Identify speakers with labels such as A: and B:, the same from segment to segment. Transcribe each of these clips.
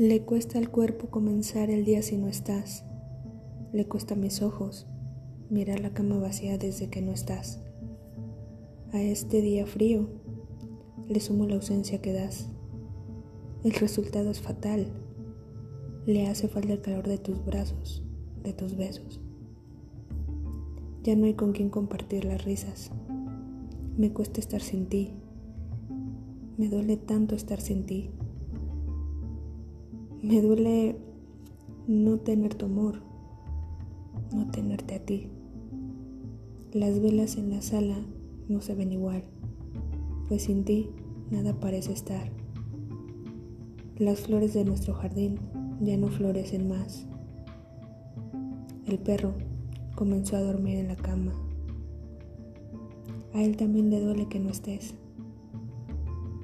A: Le cuesta al cuerpo comenzar el día si no estás. Le cuesta a mis ojos mirar la cama vacía desde que no estás. A este día frío le sumo la ausencia que das. El resultado es fatal. Le hace falta el calor de tus brazos, de tus besos. Ya no hay con quien compartir las risas. Me cuesta estar sin ti. Me duele tanto estar sin ti. Me duele no tener tu amor, no tenerte a ti. Las velas en la sala no se ven igual, pues sin ti nada parece estar. Las flores de nuestro jardín ya no florecen más. El perro comenzó a dormir en la cama. A él también le duele que no estés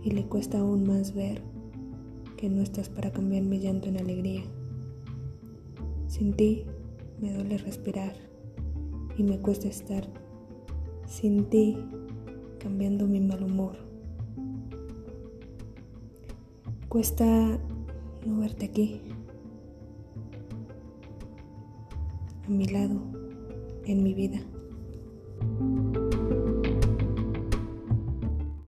A: y le cuesta aún más ver que no estás para cambiar mi llanto en alegría. Sin ti me duele respirar y me cuesta estar sin ti cambiando mi mal humor. Cuesta no verte aquí, a mi lado, en mi vida.